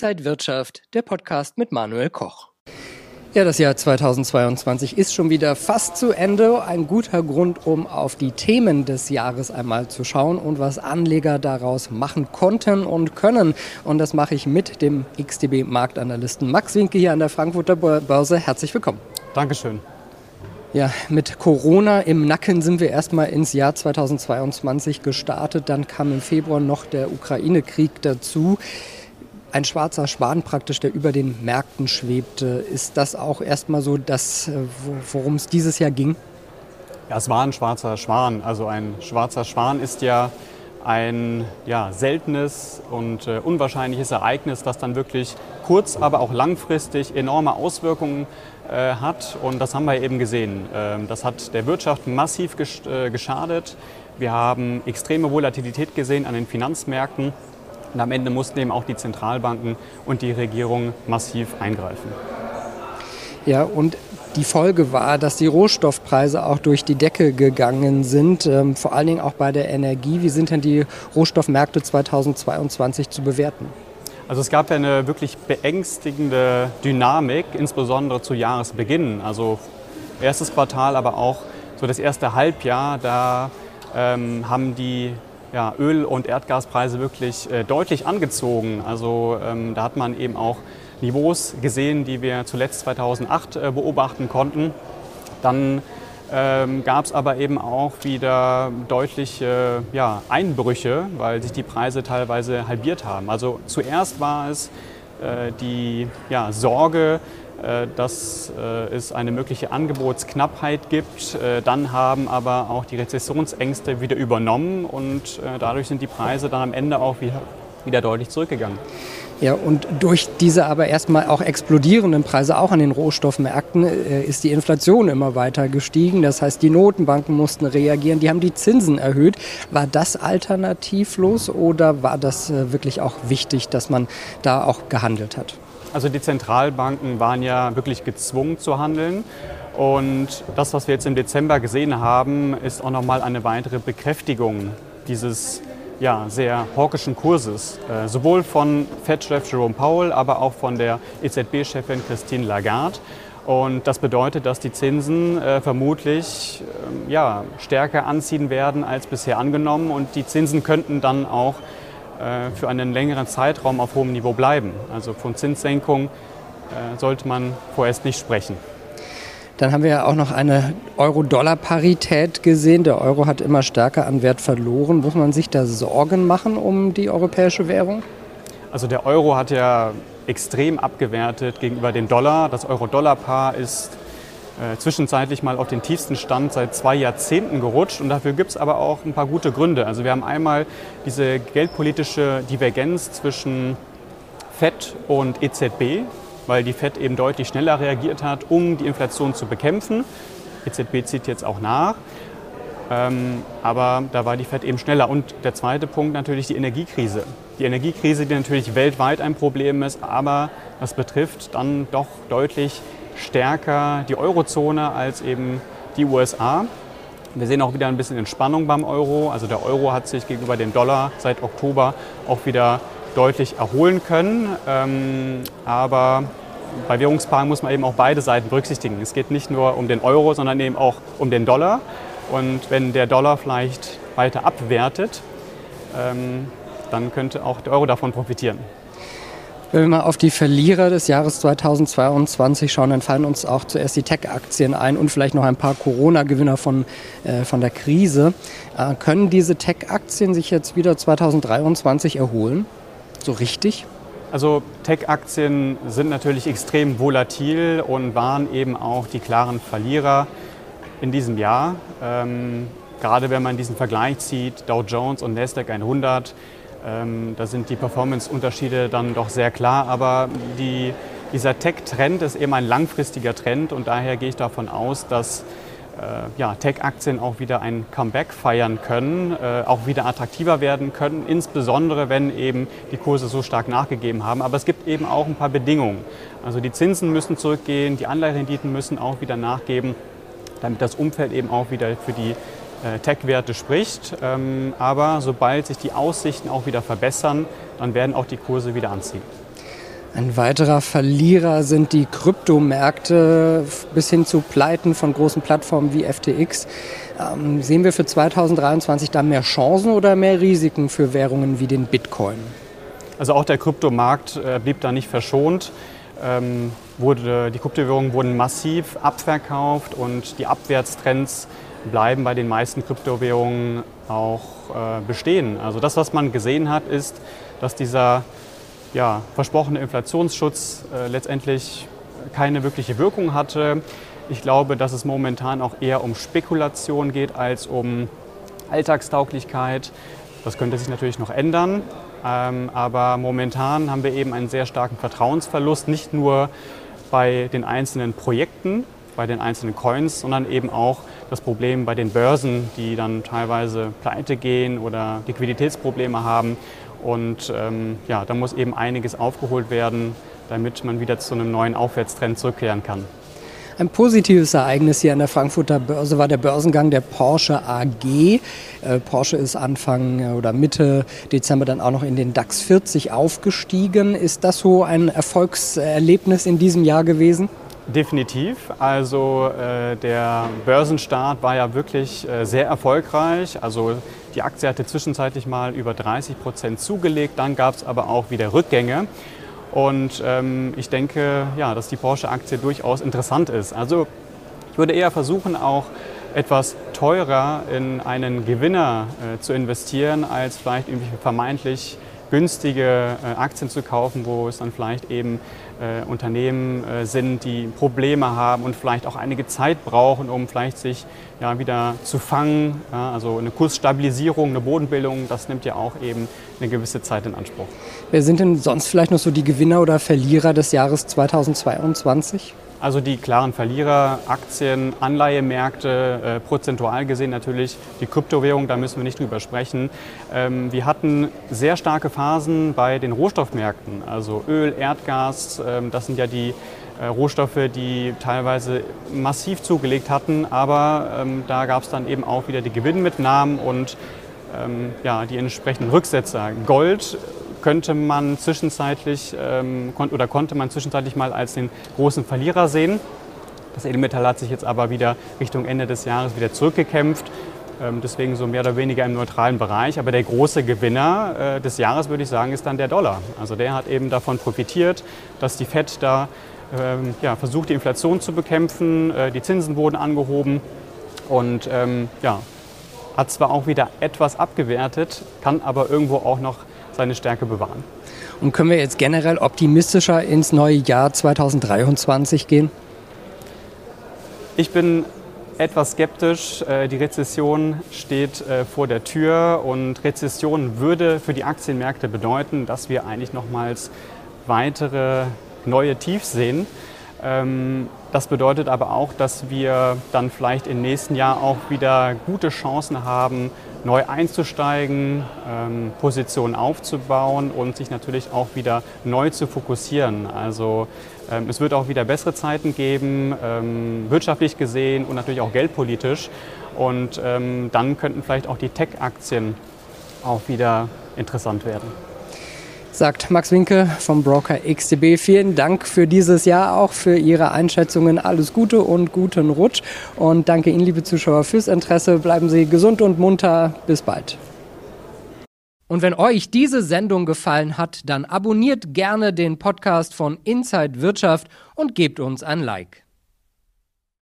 Inside Wirtschaft, der Podcast mit Manuel Koch. Ja, das Jahr 2022 ist schon wieder fast zu Ende. Ein guter Grund, um auf die Themen des Jahres einmal zu schauen und was Anleger daraus machen konnten und können. Und das mache ich mit dem XTB-Marktanalysten Max Winke hier an der Frankfurter Börse. Herzlich willkommen. Dankeschön. Ja, mit Corona im Nacken sind wir erstmal ins Jahr 2022 gestartet. Dann kam im Februar noch der Ukraine-Krieg dazu. Ein schwarzer Schwan praktisch, der über den Märkten schwebte. Ist das auch erstmal so das, äh, worum es dieses Jahr ging? Ja, es war ein schwarzer Schwan. Also ein schwarzer Schwan ist ja ein ja, seltenes und äh, unwahrscheinliches Ereignis, das dann wirklich kurz, aber auch langfristig enorme Auswirkungen äh, hat. Und das haben wir eben gesehen. Ähm, das hat der Wirtschaft massiv äh, geschadet. Wir haben extreme Volatilität gesehen an den Finanzmärkten. Und am Ende mussten eben auch die Zentralbanken und die Regierung massiv eingreifen. Ja, und die Folge war, dass die Rohstoffpreise auch durch die Decke gegangen sind, ähm, vor allen Dingen auch bei der Energie. Wie sind denn die Rohstoffmärkte 2022 zu bewerten? Also es gab ja eine wirklich beängstigende Dynamik, insbesondere zu Jahresbeginn. Also erstes Quartal, aber auch so das erste Halbjahr, da ähm, haben die ja, Öl- und Erdgaspreise wirklich äh, deutlich angezogen. Also ähm, da hat man eben auch Niveaus gesehen, die wir zuletzt 2008 äh, beobachten konnten. Dann ähm, gab es aber eben auch wieder deutliche ja, Einbrüche, weil sich die Preise teilweise halbiert haben. Also zuerst war es äh, die ja, Sorge, äh, dass äh, es eine mögliche Angebotsknappheit gibt. Äh, dann haben aber auch die Rezessionsängste wieder übernommen und äh, dadurch sind die Preise dann am Ende auch wieder, wieder deutlich zurückgegangen. Ja, und durch diese aber erstmal auch explodierenden Preise auch an den Rohstoffmärkten äh, ist die Inflation immer weiter gestiegen. Das heißt, die Notenbanken mussten reagieren, die haben die Zinsen erhöht. War das alternativlos oder war das äh, wirklich auch wichtig, dass man da auch gehandelt hat? Also die Zentralbanken waren ja wirklich gezwungen zu handeln. Und das, was wir jetzt im Dezember gesehen haben, ist auch nochmal eine weitere Bekräftigung dieses ja, sehr hawkischen Kurses, äh, sowohl von Fed-Chef Jerome Powell, aber auch von der EZB-Chefin Christine Lagarde. Und das bedeutet, dass die Zinsen äh, vermutlich äh, ja, stärker anziehen werden als bisher angenommen. Und die Zinsen könnten dann auch für einen längeren Zeitraum auf hohem Niveau bleiben. Also von Zinssenkung äh, sollte man vorerst nicht sprechen. Dann haben wir ja auch noch eine Euro-Dollar-Parität gesehen. Der Euro hat immer stärker an Wert verloren. Muss man sich da Sorgen machen um die europäische Währung? Also der Euro hat ja extrem abgewertet gegenüber dem Dollar. Das Euro-Dollar-Paar ist äh, zwischenzeitlich mal auf den tiefsten Stand seit zwei Jahrzehnten gerutscht. Und dafür gibt es aber auch ein paar gute Gründe. Also wir haben einmal diese geldpolitische Divergenz zwischen FED und EZB weil die FED eben deutlich schneller reagiert hat, um die Inflation zu bekämpfen. EZB zieht jetzt auch nach. Ähm, aber da war die FED eben schneller. Und der zweite Punkt natürlich die Energiekrise. Die Energiekrise, die natürlich weltweit ein Problem ist, aber das betrifft dann doch deutlich stärker die Eurozone als eben die USA. Wir sehen auch wieder ein bisschen Entspannung beim Euro. Also der Euro hat sich gegenüber dem Dollar seit Oktober auch wieder deutlich erholen können. Ähm, aber bei Währungspaaren muss man eben auch beide Seiten berücksichtigen. Es geht nicht nur um den Euro, sondern eben auch um den Dollar. Und wenn der Dollar vielleicht weiter abwertet, ähm, dann könnte auch der Euro davon profitieren. Wenn wir mal auf die Verlierer des Jahres 2022 schauen, dann fallen uns auch zuerst die Tech-Aktien ein und vielleicht noch ein paar Corona-Gewinner von, äh, von der Krise. Äh, können diese Tech-Aktien sich jetzt wieder 2023 erholen? So richtig? Also Tech-Aktien sind natürlich extrem volatil und waren eben auch die klaren Verlierer in diesem Jahr. Ähm, gerade wenn man diesen Vergleich zieht, Dow Jones und Nasdaq 100, ähm, da sind die Performance-Unterschiede dann doch sehr klar. Aber die, dieser Tech-Trend ist eben ein langfristiger Trend und daher gehe ich davon aus, dass äh, ja, Tech-Aktien auch wieder ein Comeback feiern können, äh, auch wieder attraktiver werden können, insbesondere wenn eben die Kurse so stark nachgegeben haben. Aber es gibt eben auch ein paar Bedingungen. Also die Zinsen müssen zurückgehen, die Anleiherenditen müssen auch wieder nachgeben, damit das Umfeld eben auch wieder für die Tech-Werte spricht. Ähm, aber sobald sich die Aussichten auch wieder verbessern, dann werden auch die Kurse wieder anziehen. Ein weiterer Verlierer sind die Kryptomärkte bis hin zu Pleiten von großen Plattformen wie FTX. Ähm, sehen wir für 2023 da mehr Chancen oder mehr Risiken für Währungen wie den Bitcoin? Also auch der Kryptomarkt äh, blieb da nicht verschont. Ähm, wurde, die Kryptowährungen wurden massiv abverkauft und die Abwärtstrends bleiben bei den meisten Kryptowährungen auch äh, bestehen. Also das, was man gesehen hat, ist, dass dieser ja, versprochene Inflationsschutz äh, letztendlich keine wirkliche Wirkung hatte. Ich glaube, dass es momentan auch eher um Spekulation geht als um Alltagstauglichkeit. Das könnte sich natürlich noch ändern. Ähm, aber momentan haben wir eben einen sehr starken Vertrauensverlust, nicht nur bei den einzelnen Projekten, bei den einzelnen Coins, sondern eben auch das Problem bei den Börsen, die dann teilweise pleite gehen oder Liquiditätsprobleme haben. Und ähm, ja, da muss eben einiges aufgeholt werden, damit man wieder zu einem neuen Aufwärtstrend zurückkehren kann. Ein positives Ereignis hier an der Frankfurter Börse war der Börsengang der Porsche AG. Äh, Porsche ist Anfang äh, oder Mitte Dezember dann auch noch in den DAX 40 aufgestiegen. Ist das so ein Erfolgserlebnis in diesem Jahr gewesen? Definitiv. Also äh, der Börsenstart war ja wirklich äh, sehr erfolgreich. Also die Aktie hatte zwischenzeitlich mal über 30 Prozent zugelegt. Dann gab es aber auch wieder Rückgänge. Und ähm, ich denke, ja, dass die Porsche-Aktie durchaus interessant ist. Also ich würde eher versuchen, auch etwas teurer in einen Gewinner äh, zu investieren, als vielleicht irgendwie vermeintlich günstige äh, Aktien zu kaufen, wo es dann vielleicht eben äh, Unternehmen äh, sind, die Probleme haben und vielleicht auch einige Zeit brauchen, um vielleicht sich ja, wieder zu fangen. Ja, also eine Kursstabilisierung, eine Bodenbildung, das nimmt ja auch eben eine gewisse Zeit in Anspruch. Wer sind denn sonst vielleicht noch so die Gewinner oder Verlierer des Jahres 2022? Also die klaren Verlierer, Aktien, Anleihemärkte, äh, prozentual gesehen natürlich die Kryptowährung, da müssen wir nicht drüber sprechen. Ähm, wir hatten sehr starke Phasen bei den Rohstoffmärkten, also Öl, Erdgas, ähm, das sind ja die äh, Rohstoffe, die teilweise massiv zugelegt hatten, aber ähm, da gab es dann eben auch wieder die Gewinnmitnahmen und ähm, ja, die entsprechenden Rücksetzer. Gold könnte man zwischenzeitlich ähm, kon oder konnte man zwischenzeitlich mal als den großen Verlierer sehen. Das Edelmetall hat sich jetzt aber wieder Richtung Ende des Jahres wieder zurückgekämpft. Ähm, deswegen so mehr oder weniger im neutralen Bereich. Aber der große Gewinner äh, des Jahres, würde ich sagen, ist dann der Dollar. Also der hat eben davon profitiert, dass die FED da ähm, ja, versucht, die Inflation zu bekämpfen. Äh, die Zinsen wurden angehoben. Und ähm, ja, hat zwar auch wieder etwas abgewertet, kann aber irgendwo auch noch seine Stärke bewahren. Und können wir jetzt generell optimistischer ins neue Jahr 2023 gehen? Ich bin etwas skeptisch. Äh, die Rezession steht äh, vor der Tür und Rezession würde für die Aktienmärkte bedeuten, dass wir eigentlich nochmals weitere neue Tiefs sehen. Ähm, das bedeutet aber auch, dass wir dann vielleicht im nächsten Jahr auch wieder gute Chancen haben, neu einzusteigen, ähm, Positionen aufzubauen und sich natürlich auch wieder neu zu fokussieren. Also ähm, es wird auch wieder bessere Zeiten geben, wirtschaftlich gesehen und natürlich auch geldpolitisch. Und dann könnten vielleicht auch die Tech-Aktien auch wieder interessant werden sagt Max Winke vom Broker XTB. Vielen Dank für dieses Jahr, auch für Ihre Einschätzungen. Alles Gute und guten Rutsch. Und danke Ihnen, liebe Zuschauer, fürs Interesse. Bleiben Sie gesund und munter. Bis bald. Und wenn euch diese Sendung gefallen hat, dann abonniert gerne den Podcast von Inside Wirtschaft und gebt uns ein Like.